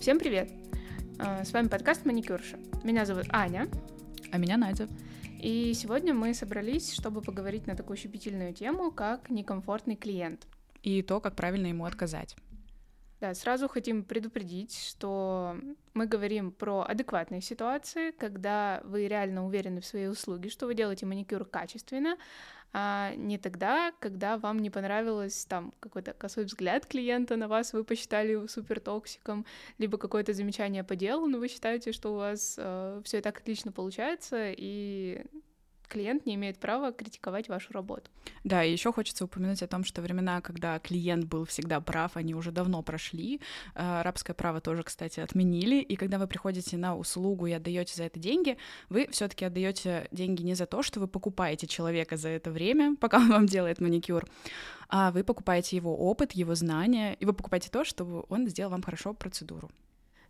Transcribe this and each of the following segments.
Всем привет! А, с вами подкаст «Маникюрша». Меня зовут Аня. А меня Надя. И сегодня мы собрались, чтобы поговорить на такую щепетильную тему, как некомфортный клиент. И то, как правильно ему отказать. Да, сразу хотим предупредить, что мы говорим про адекватные ситуации, когда вы реально уверены в своей услуге, что вы делаете маникюр качественно, а не тогда, когда вам не понравилось там какой-то косой взгляд клиента на вас, вы посчитали его супер токсиком, либо какое-то замечание по делу, но вы считаете, что у вас э, все и так отлично получается, и клиент не имеет права критиковать вашу работу. Да, и еще хочется упомянуть о том, что времена, когда клиент был всегда прав, они уже давно прошли. Э, арабское право тоже, кстати, отменили. И когда вы приходите на услугу и отдаете за это деньги, вы все-таки отдаете деньги не за то, что вы покупаете человека за это время, пока он вам делает маникюр, а вы покупаете его опыт, его знания, и вы покупаете то, чтобы он сделал вам хорошо процедуру.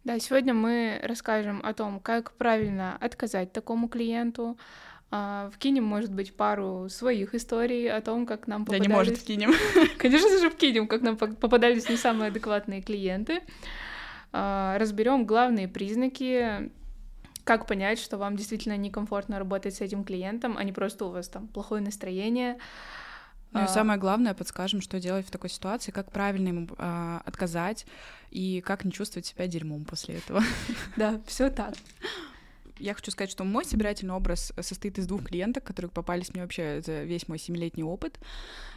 Да, сегодня мы расскажем о том, как правильно отказать такому клиенту, вкинем, может быть, пару своих историй о том, как нам попадались... Да не может вкинем. Конечно же вкинем, как нам попадались не самые адекватные клиенты. А, Разберем главные признаки, как понять, что вам действительно некомфортно работать с этим клиентом, а не просто у вас там плохое настроение. Ну и а. самое главное, подскажем, что делать в такой ситуации, как правильно ему отказать и как не чувствовать себя дерьмом после этого. Да, все так я хочу сказать, что мой собирательный образ состоит из двух клиенток, которые попались мне вообще за весь мой семилетний опыт.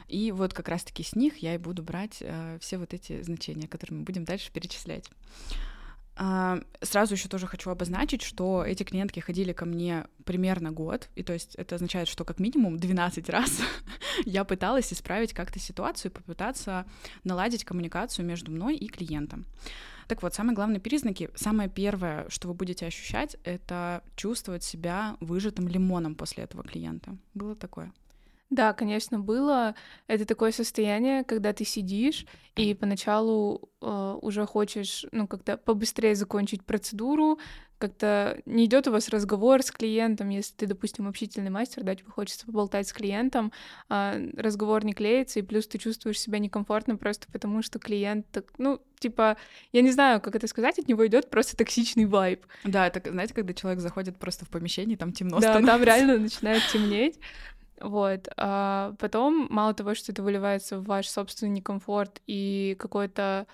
И вот как раз-таки с них я и буду брать э, все вот эти значения, которые мы будем дальше перечислять. Uh, сразу еще тоже хочу обозначить, что эти клиентки ходили ко мне примерно год, и то есть это означает, что как минимум 12 раз я пыталась исправить как-то ситуацию, попытаться наладить коммуникацию между мной и клиентом. Так вот, самые главные признаки, самое первое, что вы будете ощущать, это чувствовать себя выжатым лимоном после этого клиента. Было такое? Да, конечно, было. Это такое состояние, когда ты сидишь и поначалу э, уже хочешь, ну, как-то побыстрее закончить процедуру, как-то не идет у вас разговор с клиентом, если ты, допустим, общительный мастер, да, тебе хочется поболтать с клиентом, а разговор не клеится, и плюс ты чувствуешь себя некомфортно просто потому, что клиент, так, ну, типа, я не знаю, как это сказать, от него идет просто токсичный вайб. Да, это, знаете, когда человек заходит просто в помещение, там темно да, становится. там реально начинает темнеть. Вот. А потом, мало того, что это выливается в ваш собственный некомфорт и какой-то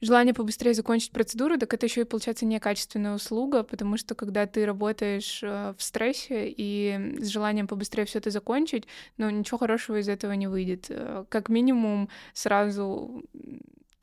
желание побыстрее закончить процедуру, так это еще и получается некачественная услуга, потому что когда ты работаешь э, в стрессе и с желанием побыстрее все это закончить, ну ничего хорошего из этого не выйдет. Э, как минимум сразу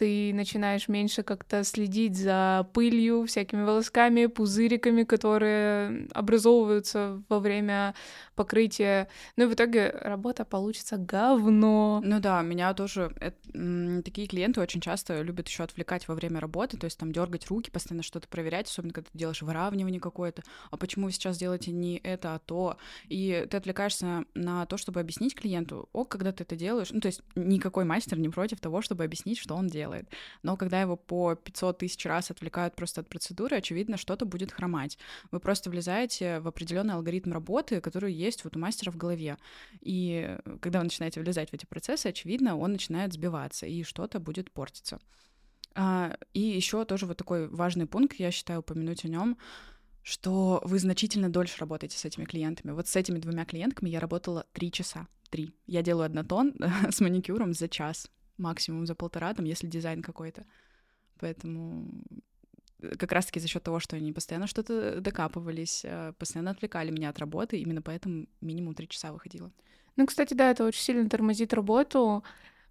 ты начинаешь меньше как-то следить за пылью, всякими волосками, пузыриками, которые образовываются во время покрытия. Ну и в итоге работа получится говно. Ну да, меня тоже это, такие клиенты очень часто любят еще отвлекать во время работы, то есть там дергать руки, постоянно что-то проверять, особенно когда ты делаешь выравнивание какое-то. А почему вы сейчас делаете не это, а то? И ты отвлекаешься на то, чтобы объяснить клиенту, о, когда ты это делаешь. Ну то есть никакой мастер не против того, чтобы объяснить, что он делает делает. Но когда его по 500 тысяч раз отвлекают просто от процедуры, очевидно, что-то будет хромать. Вы просто влезаете в определенный алгоритм работы, который есть вот у мастера в голове. И когда вы начинаете влезать в эти процессы, очевидно, он начинает сбиваться, и что-то будет портиться. А, и еще тоже вот такой важный пункт, я считаю, упомянуть о нем, что вы значительно дольше работаете с этими клиентами. Вот с этими двумя клиентками я работала три часа. Три. Я делаю однотон с маникюром за час максимум за полтора, там, если дизайн какой-то. Поэтому э, как раз-таки за счет того, что они постоянно что-то докапывались, э, постоянно отвлекали меня от работы, именно поэтому минимум три часа выходило. Ну, кстати, да, это очень сильно тормозит работу,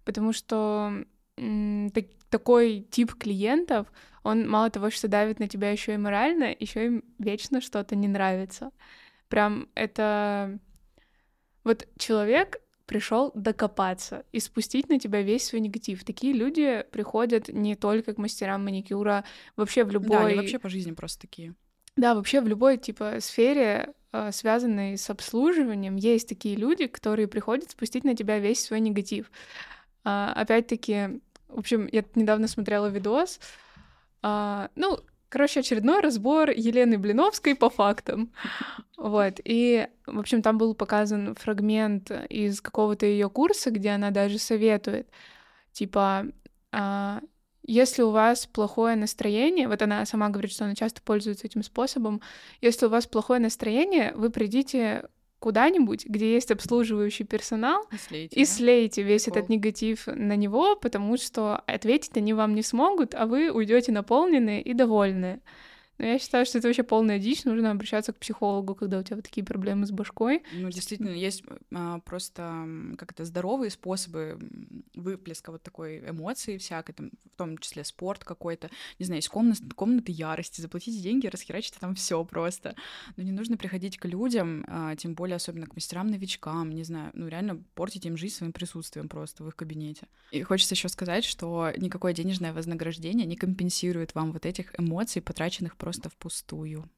потому что так, такой тип клиентов, он мало того, что давит на тебя еще и морально, еще им вечно что-то не нравится. Прям это вот человек пришел докопаться и спустить на тебя весь свой негатив. Такие люди приходят не только к мастерам маникюра, вообще в любой... Да, они вообще по жизни просто такие. Да, вообще в любой, типа, сфере, э, связанной с обслуживанием, есть такие люди, которые приходят спустить на тебя весь свой негатив. А, опять-таки, в общем, я недавно смотрела видос, а, ну, Короче, очередной разбор Елены Блиновской по фактам. Вот. И, в общем, там был показан фрагмент из какого-то ее курса, где она даже советует, типа, а, если у вас плохое настроение, вот она сама говорит, что она часто пользуется этим способом, если у вас плохое настроение, вы придите куда-нибудь, где есть обслуживающий персонал, И слейте, и да? слейте весь Прикол. этот негатив на него, потому что ответить они вам не смогут, а вы уйдете наполненные и довольные. Но я считаю, что это вообще полная дичь, нужно обращаться к психологу, когда у тебя вот такие проблемы с башкой. Ну, действительно, есть а, просто м, как это здоровые способы выплеска вот такой эмоции всякой, там, в том числе спорт какой-то, не знаю, есть комнаты, комнаты ярости, заплатите деньги, расхерачите там все просто. Но не нужно приходить к людям, а, тем более особенно к мастерам-новичкам, не знаю, ну реально портить им жизнь своим присутствием просто в их кабинете. И хочется еще сказать, что никакое денежное вознаграждение не компенсирует вам вот этих эмоций, потраченных просто впустую.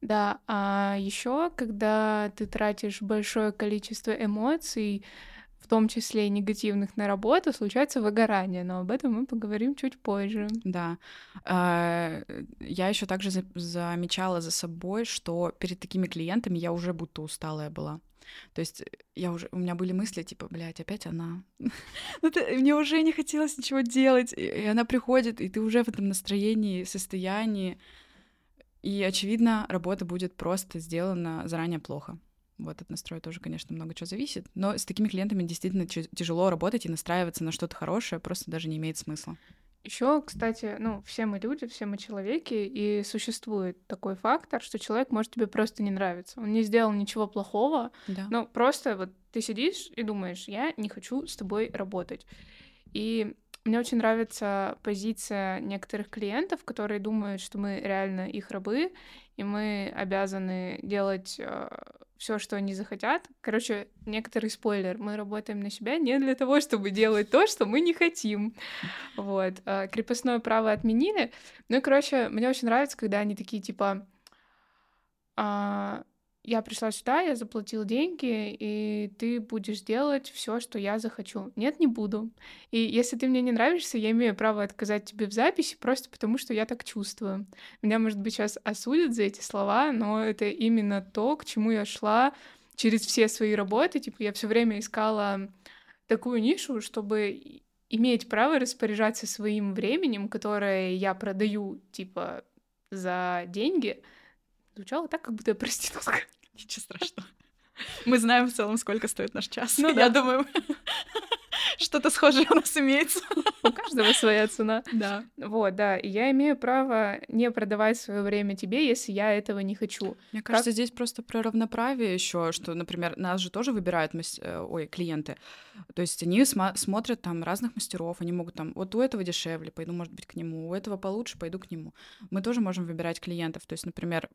Да, а еще, когда ты тратишь большое количество эмоций, в том числе и негативных на работу, случается выгорание, но об этом мы поговорим чуть позже. Да. А, Я еще также за- замечала за собой, что перед такими клиентами я уже будто усталая была. То есть я уже, у меня были мысли, типа, блядь, опять она. Ну, Мне уже не хотелось ничего делать. И она приходит, и ты уже в этом настроении, состоянии. И, очевидно, работа будет просто сделана заранее плохо. Вот от настроя тоже, конечно, много чего зависит. Но с такими клиентами действительно тяжело работать и настраиваться на что-то хорошее просто даже не имеет смысла. Еще, кстати, ну, все мы люди, все мы человеки, и существует такой фактор, что человек может тебе просто не нравиться. Он не сделал ничего плохого, Да. но просто вот ты сидишь и думаешь, я не хочу с тобой работать. И мне очень нравится позиция некоторых клиентов, которые думают, что мы реально их рабы, и мы обязаны делать все, что они захотят. Короче, некоторый спойлер. Мы работаем на себя не для того, чтобы делать то, что мы не хотим. Вот. А, Крепостное право отменили. Ну и, короче, мне очень нравится, когда они такие, типа, «А, я пришла сюда, я заплатил деньги, и ты будешь делать все, что я захочу. Нет, не буду. И если ты мне не нравишься, я имею право отказать тебе в записи просто потому, что я так чувствую. Меня, может быть, сейчас осудят за эти слова, но это именно то, к чему я шла через все свои работы. Типа я все время искала такую нишу, чтобы иметь право распоряжаться своим временем, которое я продаю, типа, за деньги. Звучало так, как будто я проститутка. Ничего страшного. Мы знаем в целом, сколько стоит наш час. Ну Я да. думаю, что-то схожее у нас имеется. У каждого своя цена. Да. Вот, да. И я имею право не продавать свое время тебе, если я этого не хочу. Мне кажется, здесь просто про равноправие еще, что, например, нас же тоже выбирают мас- э, ой, клиенты. То есть они сма- смотрят там разных мастеров, они могут там, вот у этого дешевле, пойду, может быть, к нему, у этого получше, пойду к нему. Мы тоже можем выбирать клиентов. То есть, например,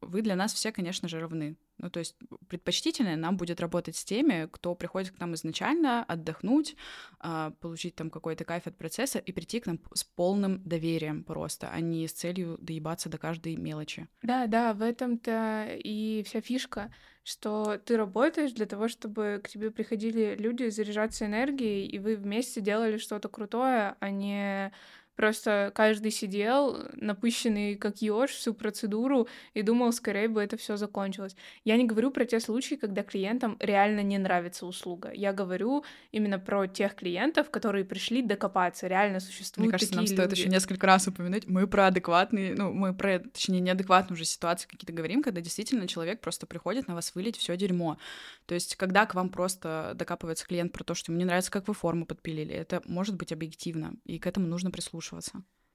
вы для нас все, конечно же, равны. Ну, то есть предпочтительно нам будет работать с теми, кто приходит к нам изначально отдохнуть, а, получить там какой-то кайф от процесса и прийти к нам с полным доверием просто, а не с целью доебаться до каждой мелочи. Да, да, в этом-то и вся фишка, что ты работаешь для того, чтобы к тебе приходили люди заряжаться энергией, и вы вместе делали что-то крутое, а не просто каждый сидел, напыщенный как еж всю процедуру, и думал, скорее бы это все закончилось. Я не говорю про те случаи, когда клиентам реально не нравится услуга. Я говорю именно про тех клиентов, которые пришли докопаться. Реально существуют Мне кажется, нам такие стоит люди. еще несколько раз упомянуть. Мы про адекватные, ну, мы про, точнее, неадекватные уже ситуации какие-то говорим, когда действительно человек просто приходит на вас вылить все дерьмо. То есть, когда к вам просто докапывается клиент про то, что ему не нравится, как вы форму подпилили, это может быть объективно, и к этому нужно прислушиваться.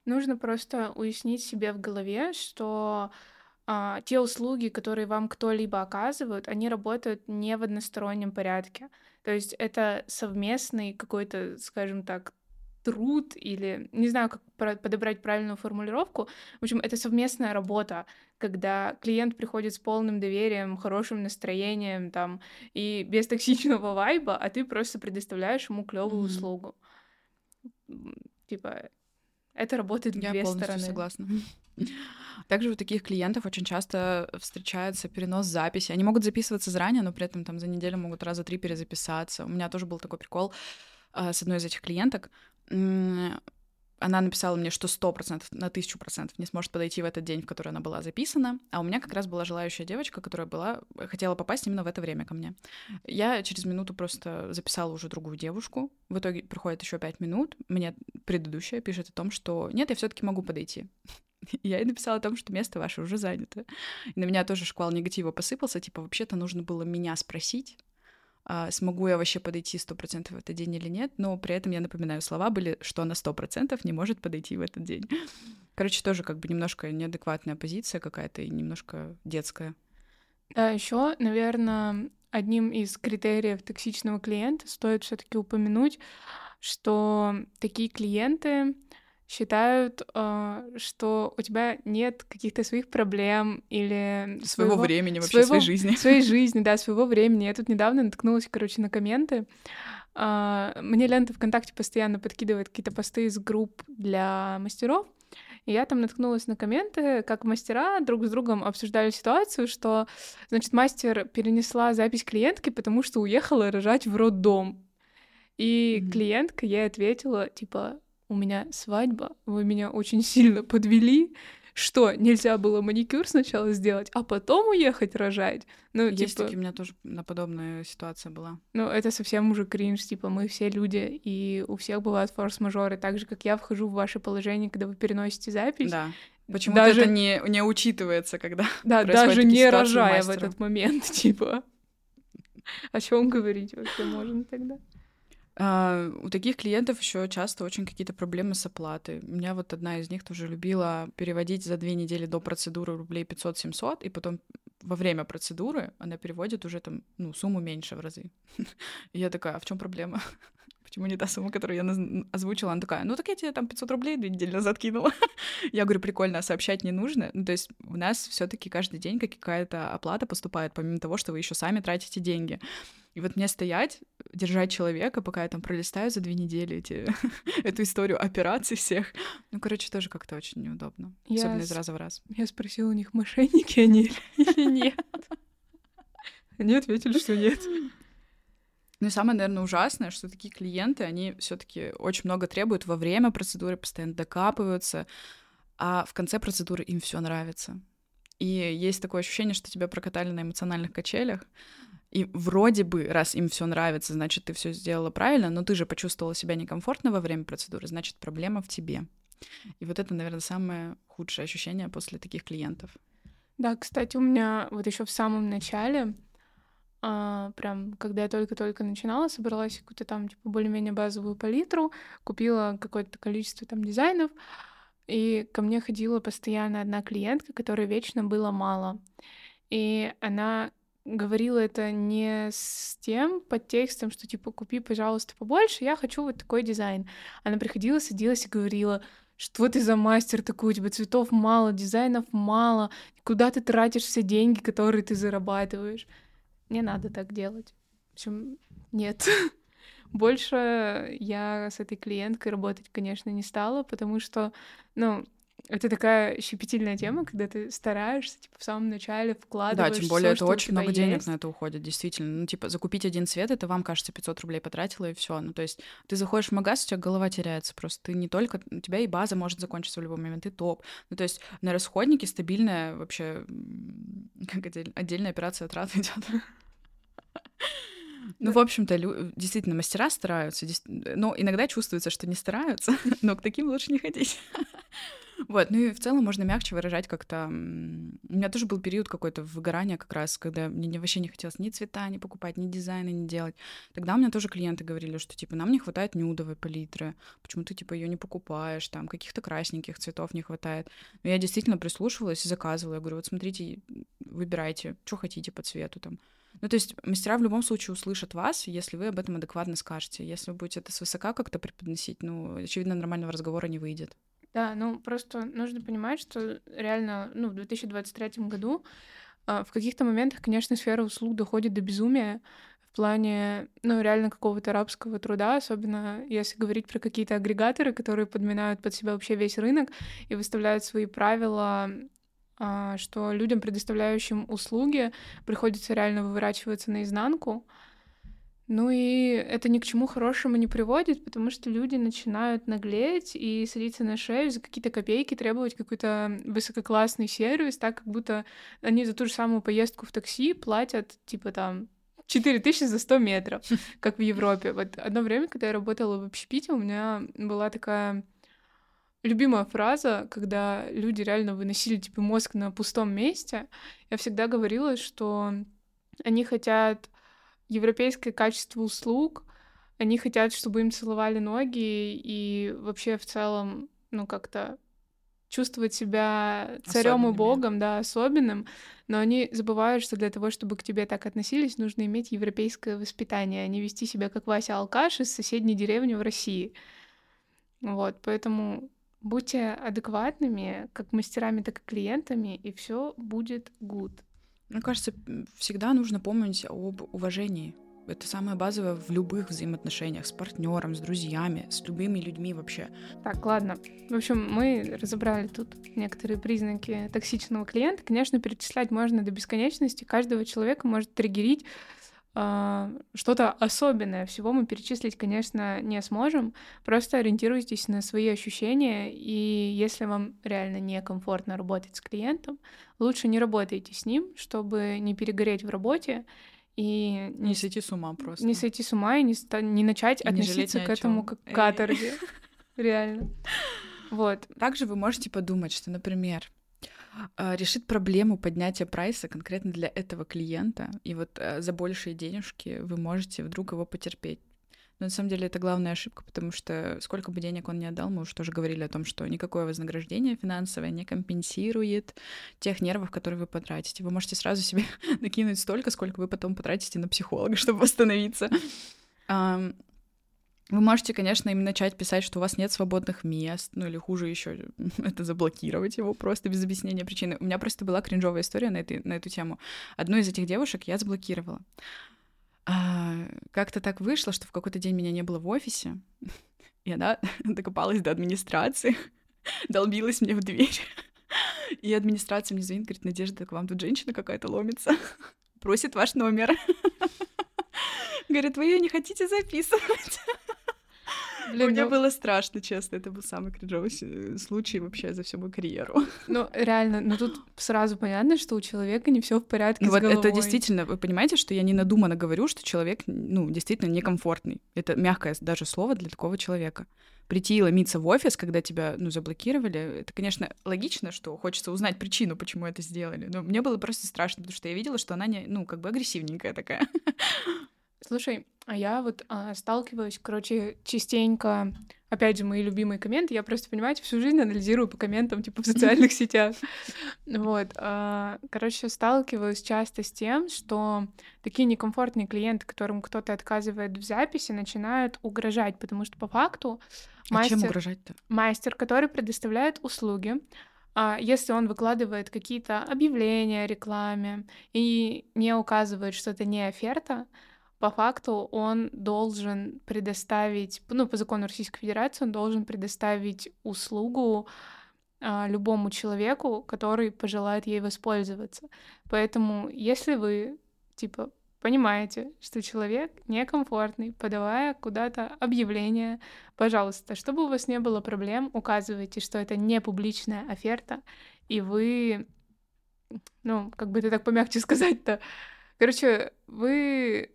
Нужно просто уяснить себе в голове, что а, те услуги, которые вам кто-либо оказывают, они работают не в одностороннем порядке. То есть это совместный какой-то, скажем так, труд или не знаю, как подобрать правильную формулировку. В общем, это совместная работа, когда клиент приходит с полным доверием, хорошим настроением там и без токсичного вайба, а ты просто предоставляешь ему клевую Мгм. услугу. Типа это работает в Я две полностью стороны. согласна. Также у таких клиентов очень часто встречается перенос записи. Они могут записываться заранее, но при этом там за неделю могут раза три перезаписаться. У меня тоже был такой прикол а, с одной из этих клиенток. Она написала мне, что сто процентов на тысячу процентов не сможет подойти в этот день, в который она была записана, а у меня как раз была желающая девочка, которая была, хотела попасть именно в это время ко мне. Я через минуту просто записала уже другую девушку, в итоге проходит еще пять минут, мне предыдущая пишет о том, что нет, я все-таки могу подойти. Я ей написала о том, что место ваше уже занято. И на меня тоже шквал негатива посыпался, типа, вообще-то нужно было меня спросить, смогу я вообще подойти сто процентов в этот день или нет, но при этом я напоминаю, слова были, что она сто процентов не может подойти в этот день. Короче, тоже как бы немножко неадекватная позиция какая-то и немножко детская. Да, еще, наверное, одним из критериев токсичного клиента стоит все-таки упомянуть, что такие клиенты считают, э, что у тебя нет каких-то своих проблем или своего, своего времени вообще, своего, своей жизни. Своей жизни, да, своего времени. Я тут недавно наткнулась, короче, на комменты. Э, мне лента ВКонтакте постоянно подкидывает какие-то посты из групп для мастеров, и я там наткнулась на комменты, как мастера друг с другом обсуждали ситуацию, что, значит, мастер перенесла запись клиентки, потому что уехала рожать в роддом. И mm-hmm. клиентка ей ответила, типа, у меня свадьба, вы меня очень сильно подвели, что нельзя было маникюр сначала сделать, а потом уехать рожать. Ну, Есть типа... такие, у меня тоже на подобная ситуация была. Ну, это совсем уже кринж, типа, мы все люди, и у всех бывают форс-мажоры, так же, как я вхожу в ваше положение, когда вы переносите запись. Да. Почему-то даже... это не, не учитывается, когда Да, даже не рожая в этот момент, типа. О чем говорить вообще можно тогда? А, у таких клиентов еще часто очень какие-то проблемы с оплатой. У меня вот одна из них тоже любила переводить за две недели до процедуры рублей 500-700, и потом во время процедуры она переводит уже там, ну, сумму меньше в разы. И я такая, а в чем проблема? Почему не та сумма, которую я озвучила. Она такая, ну так я тебе там 500 рублей две недели назад кинула. я говорю, прикольно, а сообщать не нужно. Ну, то есть у нас все таки каждый день какая-то оплата поступает, помимо того, что вы еще сами тратите деньги. И вот мне стоять, держать человека, пока я там пролистаю за две недели эти, эту историю операций всех. Ну, короче, тоже как-то очень неудобно. Я особенно из раза в раз. Я спросила у них, мошенники они или нет. Они ответили, что нет. Ну и самое, наверное, ужасное, что такие клиенты, они все таки очень много требуют во время процедуры, постоянно докапываются, а в конце процедуры им все нравится. И есть такое ощущение, что тебя прокатали на эмоциональных качелях, и вроде бы, раз им все нравится, значит, ты все сделала правильно, но ты же почувствовала себя некомфортно во время процедуры, значит, проблема в тебе. И вот это, наверное, самое худшее ощущение после таких клиентов. Да, кстати, у меня вот еще в самом начале, а, прям когда я только-только начинала, собралась какую-то там типа более-менее базовую палитру, купила какое-то количество там дизайнов, и ко мне ходила постоянно одна клиентка, которой вечно было мало. И она говорила это не с тем подтекстом, что типа купи, пожалуйста, побольше, я хочу вот такой дизайн. Она приходила, садилась и говорила, что ты за мастер такой, у тебя цветов мало, дизайнов мало, куда ты тратишь все деньги, которые ты зарабатываешь. Не надо так делать. В общем, нет. Больше я с этой клиенткой работать, конечно, не стала, потому что, ну, это такая щепетильная тема, когда ты стараешься, типа, в самом начале вкладываешь Да, тем более всё, это очень много есть. денег на это уходит, действительно. Ну, типа, закупить один цвет, это вам, кажется, 500 рублей потратила, и все. Ну, то есть ты заходишь в магаз, у тебя голова теряется просто. Ты не только... У тебя и база может закончиться в любой момент, и топ. Ну, то есть на расходнике стабильная вообще... Как отдель... отдельная операция трат идет. Ну, в общем-то, действительно, мастера стараются, но иногда чувствуется, что не стараются, но к таким лучше не ходить. Вот, ну и в целом можно мягче выражать как-то. У меня тоже был период какой-то выгорания как раз, когда мне вообще не хотелось ни цвета не покупать, ни дизайны не делать. Тогда у меня тоже клиенты говорили, что типа нам не хватает нюдовой палитры, почему ты типа ее не покупаешь, там каких-то красненьких цветов не хватает. Но я действительно прислушивалась и заказывала. Я говорю, вот смотрите, выбирайте, что хотите по цвету там. Ну, то есть мастера в любом случае услышат вас, если вы об этом адекватно скажете. Если вы будете это свысока как-то преподносить, ну, очевидно, нормального разговора не выйдет. Да, ну просто нужно понимать, что реально, ну, в 2023 году э, в каких-то моментах, конечно, сфера услуг доходит до безумия в плане, ну, реально какого-то рабского труда, особенно если говорить про какие-то агрегаторы, которые подминают под себя вообще весь рынок и выставляют свои правила что людям, предоставляющим услуги, приходится реально выворачиваться наизнанку. Ну и это ни к чему хорошему не приводит, потому что люди начинают наглеть и садиться на шею за какие-то копейки, требовать какой-то высококлассный сервис, так как будто они за ту же самую поездку в такси платят, типа там, 4000 за 100 метров, как в Европе. Вот одно время, когда я работала в общепите, у меня была такая любимая фраза, когда люди реально выносили типа мозг на пустом месте. Я всегда говорила, что они хотят европейское качество услуг, они хотят, чтобы им целовали ноги и вообще в целом, ну, как-то чувствовать себя царем и богом, да, особенным, но они забывают, что для того, чтобы к тебе так относились, нужно иметь европейское воспитание, а не вести себя как Вася Алкаш из соседней деревни в России. Вот, поэтому будьте адекватными, как мастерами, так и клиентами, и все будет good. Мне кажется, всегда нужно помнить об уважении. Это самое базовое в любых взаимоотношениях с партнером, с друзьями, с любыми людьми вообще. Так, ладно. В общем, мы разобрали тут некоторые признаки токсичного клиента. Конечно, перечислять можно до бесконечности. Каждого человека может триггерить что-то особенное. Всего мы перечислить, конечно, не сможем. Просто ориентируйтесь на свои ощущения, и если вам реально некомфортно работать с клиентом, лучше не работайте с ним, чтобы не перегореть в работе и не, не сойти с ума просто. Не сойти с ума и не, не начать и относиться не к этому как к каторге. Реально. Вот. Также вы можете подумать, что, например, а, решит проблему поднятия прайса конкретно для этого клиента, и вот э, за большие денежки вы можете вдруг его потерпеть. Но на самом деле это главная ошибка, потому что сколько бы денег он ни отдал, мы уже тоже говорили о том, что никакое вознаграждение финансовое не компенсирует тех нервов, которые вы потратите. Вы можете сразу себе накинуть столько, сколько вы потом потратите на психолога, чтобы восстановиться. Вы можете, конечно, им начать писать, что у вас нет свободных мест, ну или хуже еще это заблокировать его просто без объяснения причины. У меня просто была кринжовая история на, этой, на эту тему. Одну из этих девушек я заблокировала. А, как-то так вышло, что в какой-то день меня не было в офисе, и она докопалась до администрации, долбилась мне в дверь. И администрация мне звонит, говорит, Надежда, к вам тут женщина какая-то ломится, просит ваш номер. Говорит, вы ее не хотите записывать? Блин, Мне ну... было страшно, честно. Это был самый кринжовый э, случай вообще за всю мою карьеру. Ну, реально, ну тут сразу понятно, что у человека не все в порядке. Ну, вот головой. это действительно, вы понимаете, что я не надуманно говорю, что человек, ну, действительно некомфортный. Это мягкое даже слово для такого человека. Прийти и ломиться в офис, когда тебя, ну, заблокировали, это, конечно, логично, что хочется узнать причину, почему это сделали. Но мне было просто страшно, потому что я видела, что она не, ну, как бы агрессивненькая такая. Слушай, а я вот а, сталкиваюсь, короче, частенько, опять же, мои любимые комменты, я просто, понимаете, всю жизнь анализирую по комментам, типа, в социальных сетях. Вот, а, короче, сталкиваюсь часто с тем, что такие некомфортные клиенты, которым кто-то отказывает в записи, начинают угрожать, потому что по факту мастер... А чем угрожать-то? Мастер, который предоставляет услуги, а если он выкладывает какие-то объявления о рекламе и не указывает, что это не оферта, по факту он должен предоставить, ну, по закону Российской Федерации, он должен предоставить услугу а, любому человеку, который пожелает ей воспользоваться. Поэтому, если вы, типа, понимаете, что человек некомфортный, подавая куда-то объявление, пожалуйста, чтобы у вас не было проблем, указывайте, что это не публичная оферта, и вы, ну, как бы это так помягче сказать-то, короче, вы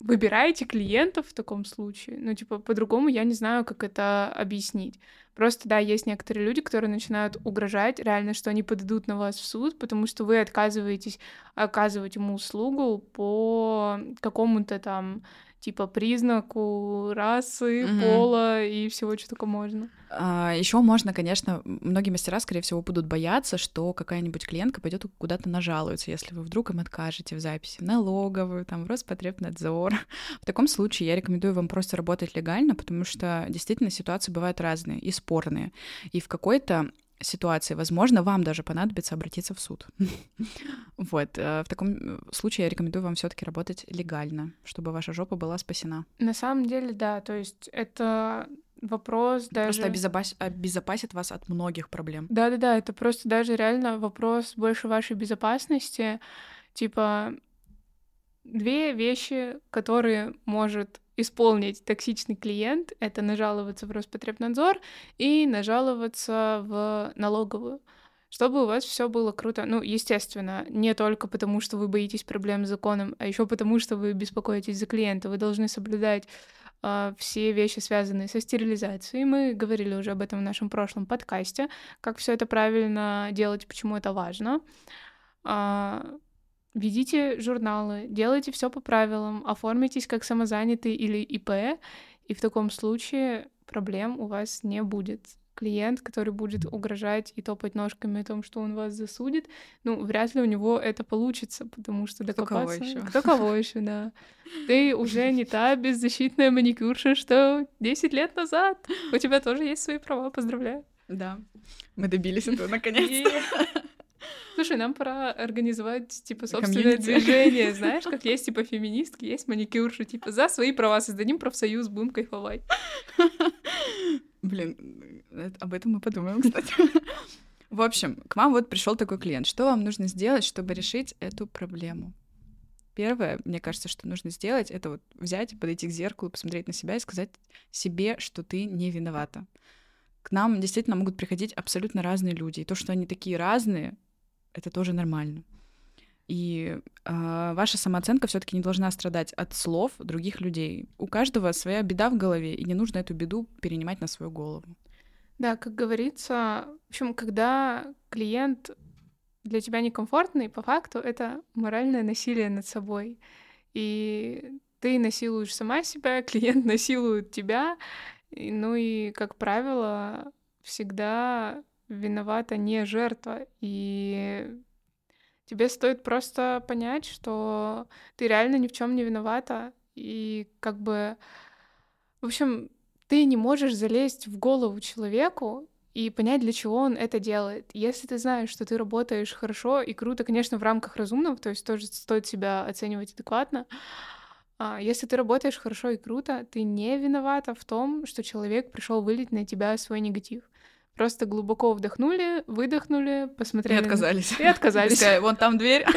выбираете клиентов в таком случае. Ну, типа, по-другому я не знаю, как это объяснить. Просто, да, есть некоторые люди, которые начинают угрожать реально, что они подадут на вас в суд, потому что вы отказываетесь оказывать ему услугу по какому-то там типа признаку расы, угу. пола и всего, что только можно. А, еще можно, конечно, многие мастера, скорее всего, будут бояться, что какая-нибудь клиентка пойдет куда-то нажалуется, если вы вдруг им откажете в записи в налоговую, там, в Роспотребнадзор. В таком случае я рекомендую вам просто работать легально, потому что действительно ситуации бывают разные и спорные. И в какой-то ситуации, возможно, вам даже понадобится обратиться в суд. Вот. Э, в таком э, случае я рекомендую вам все таки работать легально, чтобы ваша жопа была спасена. На самом деле, да. То есть это вопрос даже... Просто обезопас... обезопасит вас от многих проблем. Да-да-да, это просто даже реально вопрос больше вашей безопасности. Типа, две вещи, которые может исполнить токсичный клиент, это нажаловаться в Роспотребнадзор и нажаловаться в налоговую чтобы у вас все было круто. Ну, естественно, не только потому, что вы боитесь проблем с законом, а еще потому, что вы беспокоитесь за клиента. Вы должны соблюдать э, все вещи, связанные со стерилизацией. Мы говорили уже об этом в нашем прошлом подкасте, как все это правильно делать, почему это важно. Э, ведите журналы, делайте все по правилам, оформитесь как самозанятый или ИП, и в таком случае проблем у вас не будет клиент, который будет угрожать и топать ножками о том, что он вас засудит, ну, вряд ли у него это получится, потому что докопаться... Кто кого еще? Кто кого еще, да. Ты уже не та беззащитная маникюрша, что 10 лет назад. У тебя тоже есть свои права, поздравляю. Да, мы добились этого наконец-то. Слушай, нам пора организовать, типа, собственное движение, знаешь, как есть, типа, феминистки, есть маникюрши, типа, за свои права создадим профсоюз, будем кайфовать. Блин, об этом мы подумаем, кстати. В общем, к вам вот пришел такой клиент. Что вам нужно сделать, чтобы решить эту проблему? Первое, мне кажется, что нужно сделать, это вот взять, подойти к зеркалу, посмотреть на себя и сказать себе, что ты не виновата. К нам действительно могут приходить абсолютно разные люди. И то, что они такие разные, это тоже нормально. И э, ваша самооценка все-таки не должна страдать от слов других людей. У каждого своя беда в голове, и не нужно эту беду перенимать на свою голову. Да, как говорится, в общем, когда клиент для тебя некомфортный, по факту это моральное насилие над собой. И ты насилуешь сама себя, клиент насилует тебя. И, ну и, как правило, всегда виновата не жертва. И тебе стоит просто понять, что ты реально ни в чем не виновата. И как бы... В общем, ты не можешь залезть в голову человеку и понять, для чего он это делает. Если ты знаешь, что ты работаешь хорошо и круто, конечно, в рамках разумного, то есть тоже стоит себя оценивать адекватно, а если ты работаешь хорошо и круто, ты не виновата в том, что человек пришел вылить на тебя свой негатив. Просто глубоко вдохнули, выдохнули, посмотрели. И отказались. И отказались. Вон там дверь.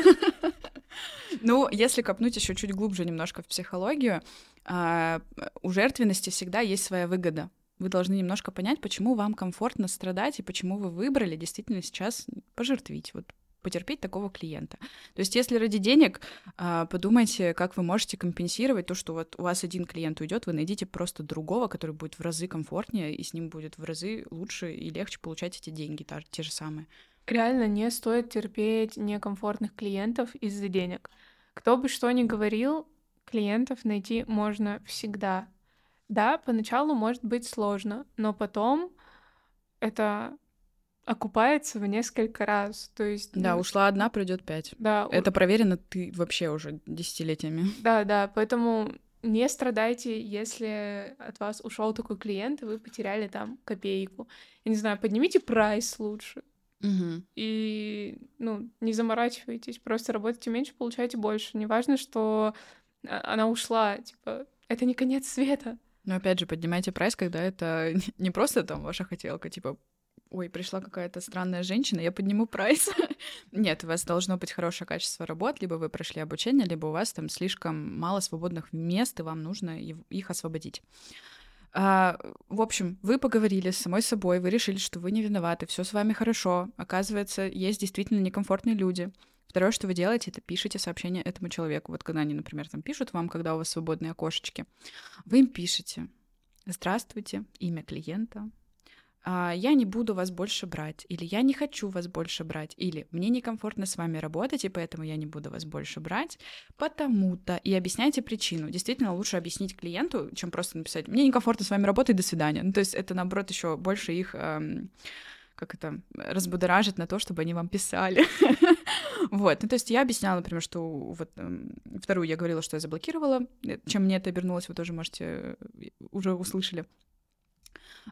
Ну, если копнуть еще чуть глубже немножко в психологию, а, у жертвенности всегда есть своя выгода. Вы должны немножко понять, почему вам комфортно страдать и почему вы выбрали действительно сейчас пожертвить. Вот потерпеть такого клиента. То есть, если ради денег, а, подумайте, как вы можете компенсировать то, что вот у вас один клиент уйдет, вы найдите просто другого, который будет в разы комфортнее, и с ним будет в разы лучше и легче получать эти деньги, те же самые. Реально не стоит терпеть некомфортных клиентов из-за денег. Кто бы что ни говорил, клиентов найти можно всегда. Да, поначалу может быть сложно, но потом это окупается в несколько раз. То есть... Да, ну, ушла одна, придет пять. Да. Это проверено ты вообще уже десятилетиями. Да, да, поэтому не страдайте, если от вас ушел такой клиент, и вы потеряли там копейку. Я не знаю, поднимите прайс лучше. Угу. И, ну, не заморачивайтесь, просто работайте меньше, получайте больше. Неважно, что а, она ушла, типа, это не конец света. Но опять же, поднимайте прайс, когда это не просто там ваша хотелка, типа, ой, пришла какая-то странная женщина, я подниму прайс. Нет, у вас должно быть хорошее качество работ, либо вы прошли обучение, либо у вас там слишком мало свободных мест, и вам нужно их освободить. А, в общем, вы поговорили с самой собой, вы решили, что вы не виноваты, все с вами хорошо. Оказывается, есть действительно некомфортные люди. Второе, что вы делаете, это пишите сообщение этому человеку. Вот когда они, например, там пишут вам, когда у вас свободные окошечки, вы им пишете «Здравствуйте, имя клиента, я не буду вас больше брать, или я не хочу вас больше брать, или мне некомфортно с вами работать, и поэтому я не буду вас больше брать, потому-то. И объясняйте причину. Действительно, лучше объяснить клиенту, чем просто написать «мне некомфортно с вами работать, до свидания». Ну, то есть это, наоборот, еще больше их... Эм, как это, разбудоражит на то, чтобы они вам писали. вот, ну, то есть я объясняла, например, что вот эм, вторую я говорила, что я заблокировала, э, чем мне это обернулось, вы тоже можете, э, уже услышали.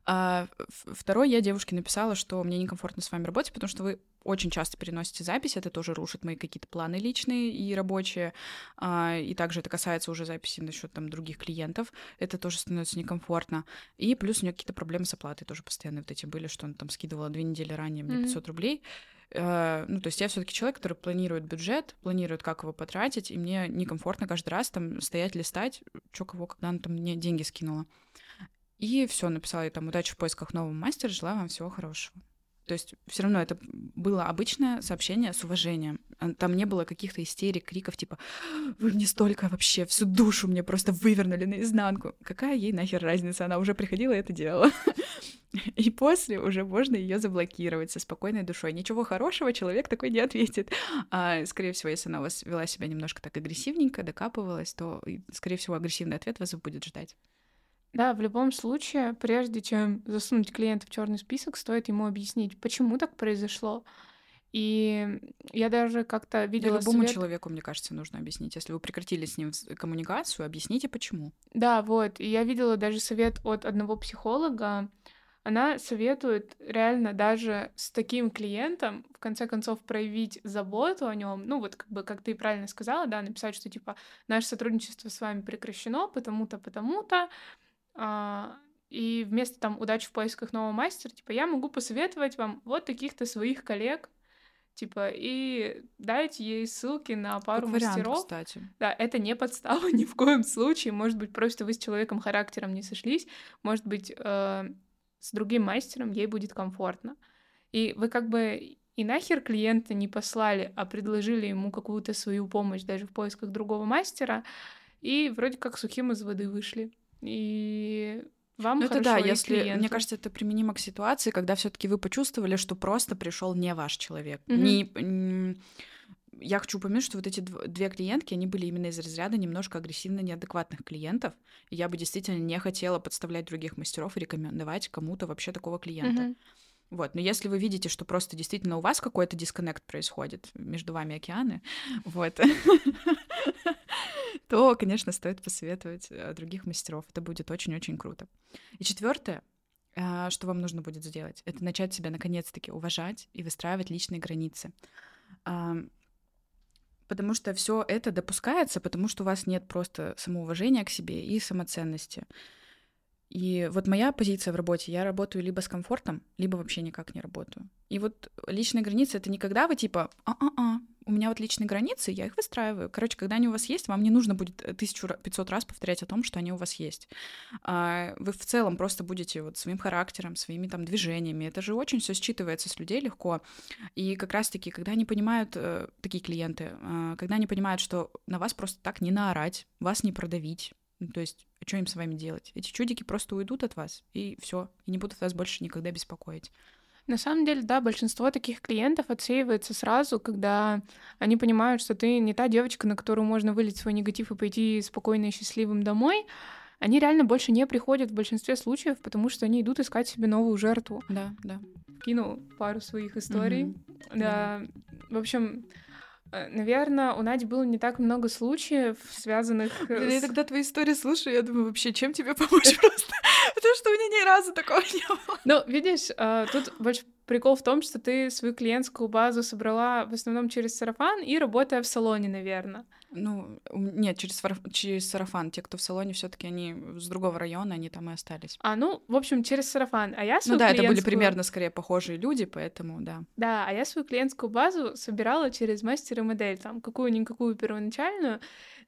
А, второй, я девушке написала, что мне некомфортно с вами работать, потому что вы очень часто переносите запись, это тоже рушит мои какие-то планы личные и рабочие, а, и также это касается уже записи насчет там других клиентов, это тоже становится некомфортно. И плюс у нее какие-то проблемы с оплатой тоже постоянно вот эти были, что он там скидывала две недели ранее мне 500 mm-hmm. рублей, э, ну, то есть я все-таки человек, который планирует бюджет, планирует, как его потратить, и мне некомфортно каждый раз там стоять, листать, что кого, когда она там мне деньги скинула. И все, написала я там удачи в поисках нового мастера, желаю вам всего хорошего. То есть все равно это было обычное сообщение с уважением. Там не было каких-то истерик, криков типа «Вы мне столько вообще, всю душу мне просто вывернули наизнанку». Какая ей нахер разница? Она уже приходила и это делала. И после уже можно ее заблокировать со спокойной душой. Ничего хорошего человек такой не ответит. А, скорее всего, если она у вас вела себя немножко так агрессивненько, докапывалась, то, скорее всего, агрессивный ответ вас будет ждать. Да, в любом случае, прежде чем засунуть клиента в черный список, стоит ему объяснить, почему так произошло. И я даже как-то видела да, любому совет... человеку, мне кажется, нужно объяснить. Если вы прекратили с ним коммуникацию, объясните, почему. Да, вот. И я видела даже совет от одного психолога. Она советует реально даже с таким клиентом, в конце концов, проявить заботу о нем. Ну, вот как бы, как ты правильно сказала, да, написать, что типа наше сотрудничество с вами прекращено, потому-то, потому-то а, и вместо там удачи в поисках нового мастера, типа, я могу посоветовать вам вот таких-то своих коллег, типа, и дайте ей ссылки на пару как вариант, мастеров. кстати. Да, это не подстава ни в коем случае. Может быть, просто вы с человеком характером не сошлись. Может быть, э, с другим мастером ей будет комфортно. И вы как бы и нахер клиента не послали, а предложили ему какую-то свою помощь даже в поисках другого мастера, и вроде как сухим из воды вышли. И вам ну, это да, если, клиенту. мне кажется, это применимо к ситуации, когда все-таки вы почувствовали, что просто пришел не ваш человек. Mm-hmm. Не, я хочу упомянуть, что вот эти две клиентки, они были именно из разряда немножко агрессивно неадекватных клиентов. И я бы действительно не хотела подставлять других мастеров и рекомендовать кому-то вообще такого клиента. Mm-hmm. Вот, но если вы видите, что просто действительно у вас какой-то дисконнект происходит, между вами океаны, вот, то, конечно, стоит посоветовать э, других мастеров. Это будет очень-очень круто. И четвертое, э, что вам нужно будет сделать, это начать себя наконец-таки уважать и выстраивать личные границы. Потому что все это допускается, потому что у вас нет просто самоуважения к себе и самоценности. И вот моя позиция в работе, я работаю либо с комфортом, либо вообще никак не работаю. И вот личные границы — это не когда вы типа «а-а-а, у меня вот личные границы, я их выстраиваю». Короче, когда они у вас есть, вам не нужно будет 1500 раз повторять о том, что они у вас есть. А вы в целом просто будете вот своим характером, своими там движениями. Это же очень все считывается с людей легко. И как раз-таки, когда они понимают, э, такие клиенты, э, когда они понимают, что на вас просто так не наорать, вас не продавить, ну, то есть, а что им с вами делать? Эти чудики просто уйдут от вас, и все, и не будут вас больше никогда беспокоить. На самом деле, да, большинство таких клиентов отсеивается сразу, когда они понимают, что ты не та девочка, на которую можно вылить свой негатив и пойти спокойно и счастливым домой. Они реально больше не приходят в большинстве случаев, потому что они идут искать себе новую жертву. Да, да. Кину пару своих историй. Mm-hmm. Да. да. В общем, Наверное, у Нади было не так много случаев, связанных... Блин, я тогда твои истории слушаю, я думаю, вообще, чем тебе помочь просто? Потому что у меня ни разу такого не было. Ну, видишь, э, тут больше прикол в том, что ты свою клиентскую базу собрала в основном через сарафан и работая в салоне, наверное. Ну, нет, через, через сарафан. Те, кто в салоне, все таки они с другого района, они там и остались. А, ну, в общем, через сарафан. А я свою Ну да, клиентскую... это были примерно скорее похожие люди, поэтому да. Да, а я свою клиентскую базу собирала через мастер и модель, там, какую-никакую первоначальную.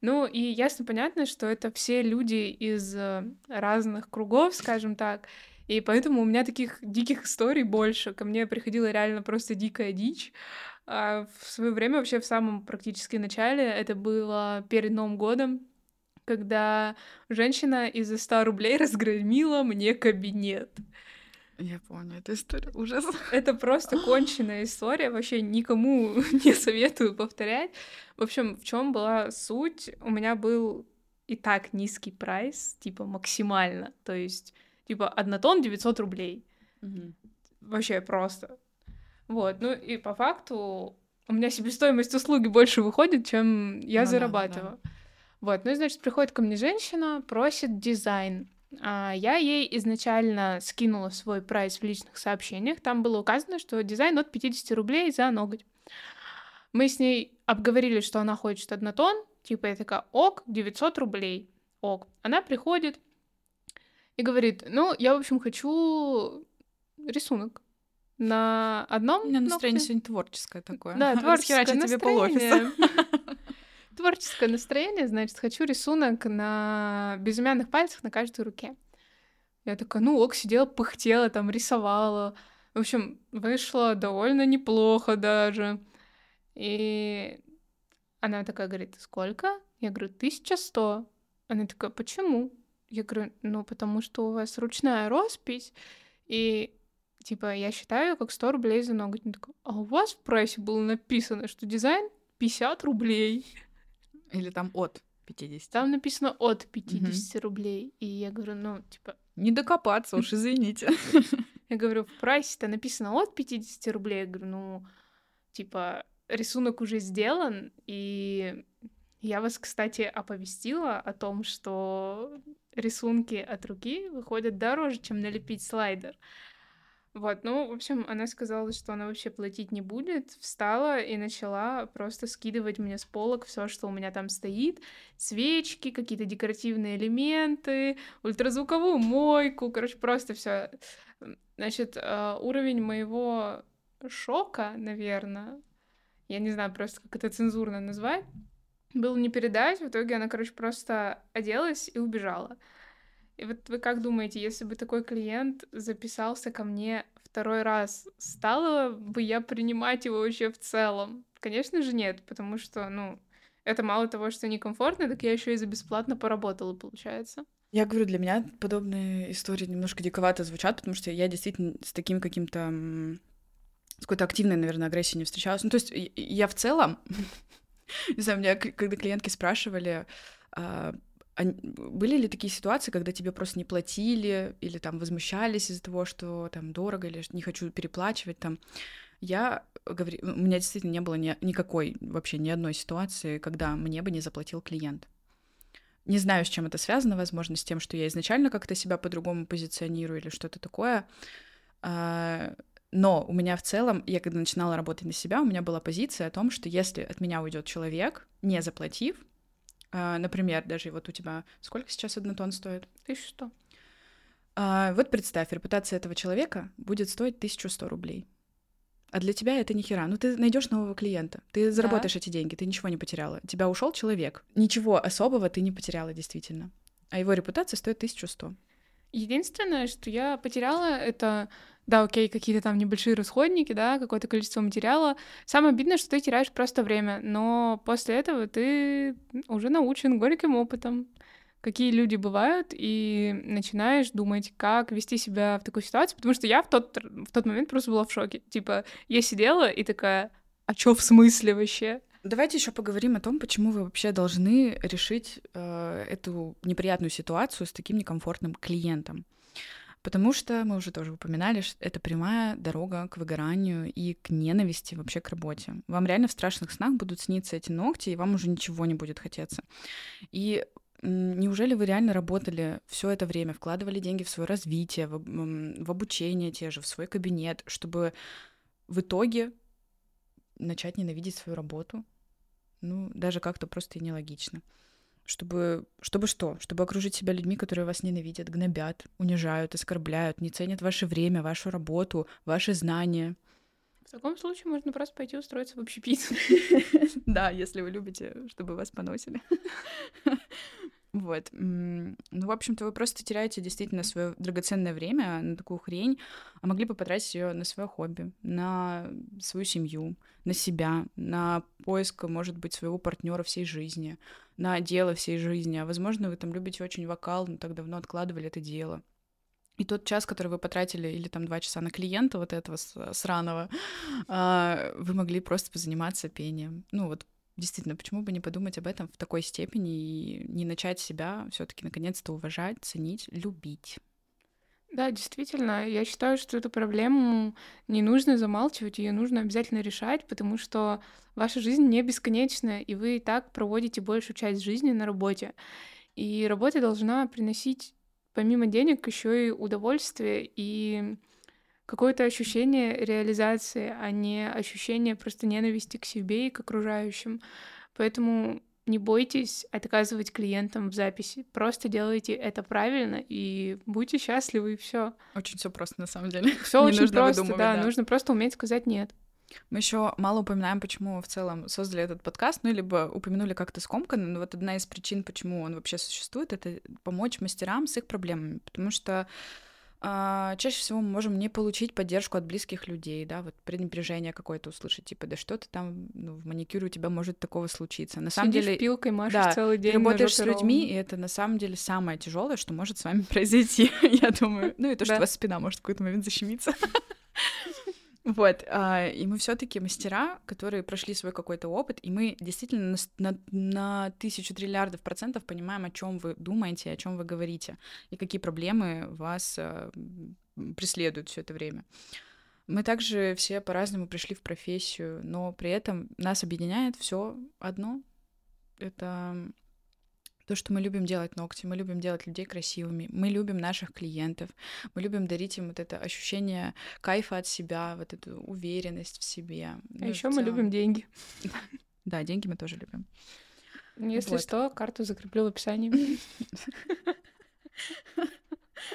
Ну, и ясно понятно, что это все люди из э, разных кругов, скажем так, и поэтому у меня таких диких историй больше. Ко мне приходила реально просто дикая дичь. А в свое время, вообще в самом практически начале, это было перед Новым годом, когда женщина из-за 100 рублей разгромила мне кабинет. Я помню эту историю. Ужас. Это просто конченная история. Вообще никому не советую повторять. В общем, в чем была суть? У меня был и так низкий прайс, типа максимально. То есть Типа, однотон 900 рублей. Угу. Вообще просто. Вот, ну и по факту у меня себестоимость услуги больше выходит, чем я ну, зарабатываю. Да, да. Вот, ну и, значит, приходит ко мне женщина, просит дизайн. А, я ей изначально скинула свой прайс в личных сообщениях. Там было указано, что дизайн от 50 рублей за ноготь. Мы с ней обговорили, что она хочет однотон. Типа я такая, ок, 900 рублей. Ок. Она приходит и говорит, ну, я, в общем, хочу рисунок на одном У меня настроение сегодня творческое такое. Да, творческое тебе настроение. Творческое настроение, значит, хочу рисунок на безымянных пальцах на каждой руке. Я такая, ну ок, сидела, пыхтела, там рисовала. В общем, вышло довольно неплохо даже. И она такая говорит, сколько? Я говорю, 1100. Она такая, почему? Я говорю, ну, потому что у вас ручная роспись, и, типа, я считаю, как 100 рублей за ноготь. Она такая, а у вас в прайсе было написано, что дизайн 50 рублей. Или там от 50. Там написано от 50 угу. рублей. И я говорю, ну, типа... Не докопаться уж, извините. Я говорю, в прайсе-то написано от 50 рублей. Я говорю, ну, типа, рисунок уже сделан, и я вас, кстати, оповестила о том, что рисунки от руки выходят дороже, чем налепить слайдер. Вот, ну, в общем, она сказала, что она вообще платить не будет, встала и начала просто скидывать мне с полок все, что у меня там стоит, свечки, какие-то декоративные элементы, ультразвуковую мойку, короче, просто все. Значит, э, уровень моего шока, наверное, я не знаю просто, как это цензурно назвать, было не передать. В итоге она, короче, просто оделась и убежала. И вот вы как думаете, если бы такой клиент записался ко мне второй раз, стала бы я принимать его вообще в целом? Конечно же нет, потому что, ну, это мало того, что некомфортно, так я еще и за бесплатно поработала, получается. Я говорю, для меня подобные истории немножко диковато звучат, потому что я действительно с таким каким-то с какой-то активной, наверное, агрессией не встречалась. Ну, то есть я в целом, не знаю, меня когда клиентки спрашивали, а, были ли такие ситуации, когда тебе просто не платили или там возмущались из-за того, что там дорого или не хочу переплачивать там? Я говорю, у меня действительно не было ни, никакой вообще ни одной ситуации, когда мне бы не заплатил клиент. Не знаю, с чем это связано, возможно, с тем, что я изначально как-то себя по-другому позиционирую или что-то такое. А, но у меня в целом, я когда начинала работать на себя, у меня была позиция о том, что если от меня уйдет человек, не заплатив, э, например, даже вот у тебя сколько сейчас однотон стоит? 1100. Э, вот представь, репутация этого человека будет стоить 1100 рублей. А для тебя это ни хера. Ну, ты найдешь нового клиента, ты заработаешь да. эти деньги, ты ничего не потеряла. Тебя ушел человек. Ничего особого ты не потеряла, действительно. А его репутация стоит 1100. Единственное, что я потеряла, это да, окей, какие-то там небольшие расходники, да, какое-то количество материала. Самое обидное, что ты теряешь просто время, но после этого ты уже научен горьким опытом, какие люди бывают, и начинаешь думать, как вести себя в такой ситуации, потому что я в тот, в тот момент просто была в шоке. Типа, я сидела и такая, а чё в смысле вообще? Давайте еще поговорим о том, почему вы вообще должны решить э, эту неприятную ситуацию с таким некомфортным клиентом. Потому что мы уже тоже упоминали, что это прямая дорога к выгоранию и к ненависти вообще к работе. Вам реально в страшных снах будут сниться эти ногти, и вам уже ничего не будет хотеться. И Неужели вы реально работали все это время, вкладывали деньги в свое развитие, в, в обучение те же, в свой кабинет, чтобы в итоге начать ненавидеть свою работу? Ну, даже как-то просто и нелогично чтобы, чтобы что? Чтобы окружить себя людьми, которые вас ненавидят, гнобят, унижают, оскорбляют, не ценят ваше время, вашу работу, ваши знания. В таком случае можно просто пойти устроиться в общепит. Да, если вы любите, чтобы вас поносили. Вот. Ну, в общем-то, вы просто теряете действительно свое драгоценное время на такую хрень, а могли бы потратить ее на свое хобби, на свою семью, на себя, на поиск, может быть, своего партнера всей жизни, на дело всей жизни. А возможно, вы там любите очень вокал, но так давно откладывали это дело. И тот час, который вы потратили, или там два часа на клиента вот этого сраного, а, вы могли просто позаниматься пением. Ну вот действительно, почему бы не подумать об этом в такой степени и не начать себя все-таки наконец-то уважать, ценить, любить. Да, действительно, я считаю, что эту проблему не нужно замалчивать, ее нужно обязательно решать, потому что ваша жизнь не бесконечная, и вы и так проводите большую часть жизни на работе. И работа должна приносить помимо денег еще и удовольствие и какое-то ощущение реализации, а не ощущение просто ненависти к себе и к окружающим. Поэтому не бойтесь отказывать клиентам в записи. Просто делайте это правильно и будьте счастливы, и все. Очень все просто на самом деле. Все очень просто, да, да. Нужно просто уметь сказать нет. Мы еще мало упоминаем, почему в целом создали этот подкаст, ну, либо упомянули как-то скомканно, но вот одна из причин, почему он вообще существует, это помочь мастерам с их проблемами, потому что а, чаще всего мы можем не получить поддержку от близких людей, да, вот пренебрежение какое-то услышать, типа, да что ты там, ну, в маникюре у тебя может такого случиться. На самом деле... пилкой, машешь да, целый день ты работаешь с людьми, ровно. и это на самом деле самое тяжелое, что может с вами произойти, я думаю. Ну и то, что у вас спина может в какой-то момент защемиться. Вот, а, и мы все таки мастера, которые прошли свой какой-то опыт, и мы действительно на, на, на тысячу триллиардов процентов понимаем, о чем вы думаете, о чем вы говорите, и какие проблемы вас а, преследуют все это время. Мы также все по-разному пришли в профессию, но при этом нас объединяет все одно. Это то, что мы любим делать ногти, мы любим делать людей красивыми, мы любим наших клиентов, мы любим дарить им вот это ощущение кайфа от себя, вот эту уверенность в себе. А ну, еще мы любим деньги. Да, деньги мы тоже любим. Если вот. что, карту закреплю в описании.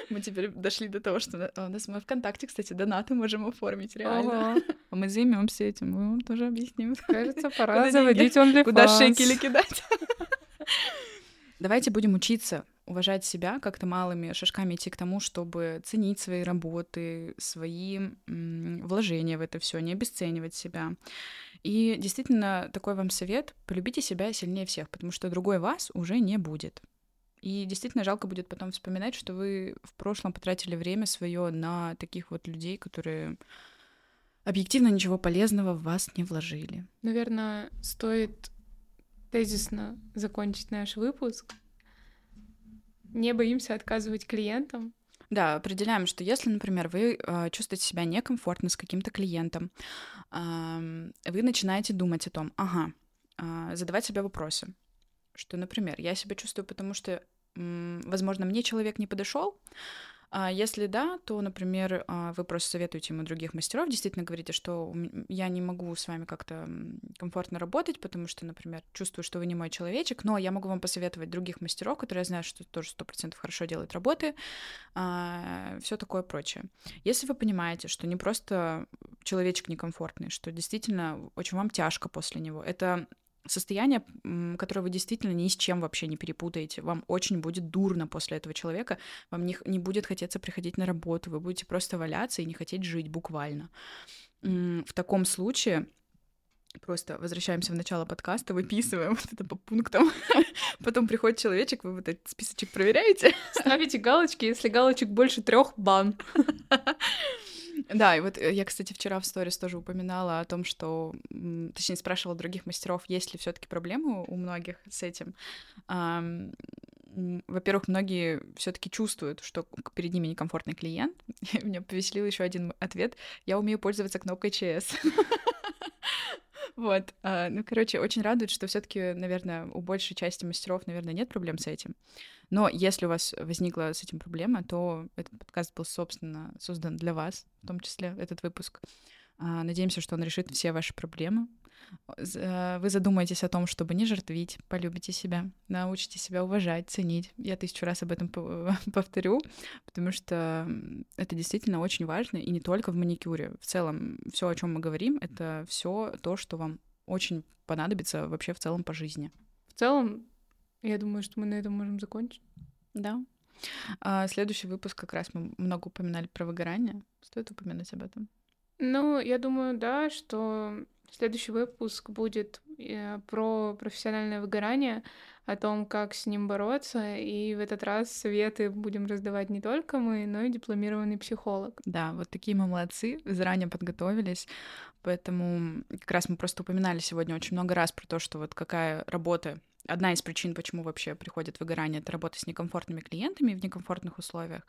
Мы теперь дошли до того, что у нас мы ВКонтакте, кстати, донаты можем оформить реально. А мы займемся этим, мы вам тоже объясним. Кажется, пора заводить OnlyFans. Куда шекели кидать. Давайте будем учиться уважать себя, как-то малыми шажками идти к тому, чтобы ценить свои работы, свои вложения в это все, не обесценивать себя. И действительно, такой вам совет, полюбите себя сильнее всех, потому что другой вас уже не будет. И действительно жалко будет потом вспоминать, что вы в прошлом потратили время свое на таких вот людей, которые объективно ничего полезного в вас не вложили. Наверное, стоит тезисно закончить наш выпуск. Не боимся отказывать клиентам. Да, определяем, что если, например, вы э, чувствуете себя некомфортно с каким-то клиентом, э, вы начинаете думать о том, ага, э, задавать себе вопросы, что, например, я себя чувствую, потому что, возможно, мне человек не подошел, а если да, то, например, а, вы просто советуете ему других мастеров, действительно говорите, что я не могу с вами как-то комфортно работать, потому что, например, чувствую, что вы не мой человечек, но я могу вам посоветовать других мастеров, которые я знаю, что тоже сто процентов хорошо делают работы, а, все такое прочее. Если вы понимаете, что не просто человечек некомфортный, что действительно очень вам тяжко после него, это состояние, которое вы действительно ни с чем вообще не перепутаете. Вам очень будет дурно после этого человека, вам не, не будет хотеться приходить на работу, вы будете просто валяться и не хотеть жить буквально. В таком случае просто возвращаемся в начало подкаста, выписываем вот это по пунктам. Потом приходит человечек, вы вот этот списочек проверяете. Ставите галочки, если галочек больше трех бан. Да, и вот э, я, кстати, вчера в сторис тоже упоминала о том, что, точнее, спрашивала других мастеров, есть ли все-таки проблемы у многих с этим. Во-первых, многие все-таки чувствуют, что перед ними некомфортный клиент. Меня повеселил еще один ответ. Я умею пользоваться кнопкой ЧС. Вот. А, ну, короче, очень радует, что все-таки, наверное, у большей части мастеров, наверное, нет проблем с этим. Но если у вас возникла с этим проблема, то этот подкаст был, собственно, создан для вас, в том числе этот выпуск. А, надеемся, что он решит все ваши проблемы. Э, вы задумаетесь о том, чтобы не жертвить, полюбите себя, научите себя уважать, ценить. Я тысячу раз об этом повторю, потому что это действительно очень важно, и не только в маникюре. В целом, все, о чем мы говорим, это все то, что вам очень понадобится вообще в целом по жизни. В целом, я думаю, что мы на этом можем закончить. Да. А следующий выпуск как раз мы много упоминали про выгорание. Стоит упомянуть об этом? Ну, я думаю, да, что следующий выпуск будет э, про профессиональное выгорание, о том, как с ним бороться, и в этот раз советы будем раздавать не только мы, но и дипломированный психолог. Да, вот такие мы молодцы, заранее подготовились, поэтому как раз мы просто упоминали сегодня очень много раз про то, что вот какая работа одна из причин, почему вообще приходит выгорание, это работа с некомфортными клиентами в некомфортных условиях.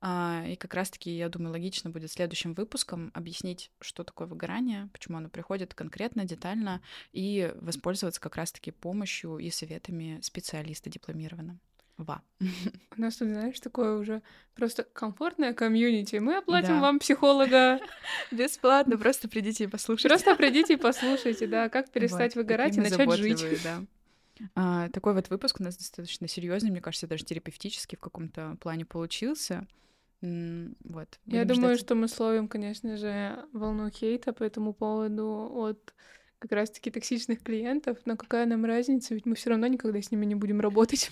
А, и как раз-таки, я думаю, логично будет следующим выпуском объяснить, что такое выгорание, почему оно приходит конкретно, детально, и воспользоваться как раз-таки помощью и советами специалиста дипломированного. Ва. У нас тут, знаешь, такое уже просто комфортное комьюнити. Мы оплатим Да. вам психолога. Бесплатно, просто придите и послушайте. Просто придите и послушайте, да, как перестать Вот, выгорать и начать жить. да. А, такой вот выпуск у нас достаточно серьезный, мне кажется, даже терапевтический в каком-то плане получился. Вот. Я будем думаю, ждать. что мы словим, конечно же, волну хейта по этому поводу от как раз-таки токсичных клиентов, но какая нам разница, ведь мы все равно никогда с ними не будем работать.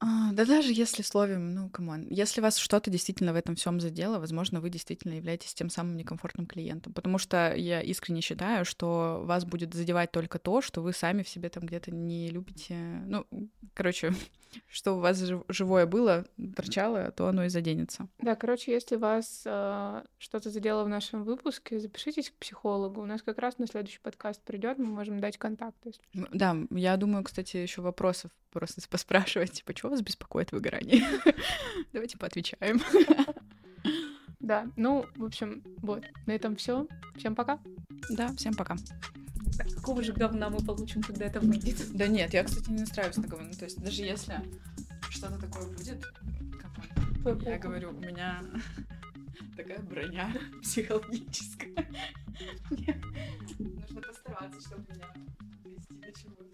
А, да даже если словим, ну, come on, если вас что-то действительно в этом всем задело, возможно, вы действительно являетесь тем самым некомфортным клиентом. Потому что я искренне считаю, что вас будет задевать только то, что вы сами в себе там где-то не любите. Ну, короче, что у вас жив- живое было, торчало, то оно и заденется. Да, короче, если вас э, что-то задело в нашем выпуске, запишитесь к психологу. У нас как раз на следующий подкаст придет, мы можем дать контакты. Да, я думаю, кстати, еще вопросов просто поспрашивать, типа, что вас беспокоит выгорание? Давайте поотвечаем. Да, ну, в общем, вот, на этом все. Всем пока. Да, всем пока. Какого же говна мы получим, когда это выйдет? Да нет, я, кстати, не настраиваюсь на говно. То есть даже если что-то такое будет, как я говорю, у меня такая броня психологическая. Нужно постараться, чтобы меня довести до чего-то.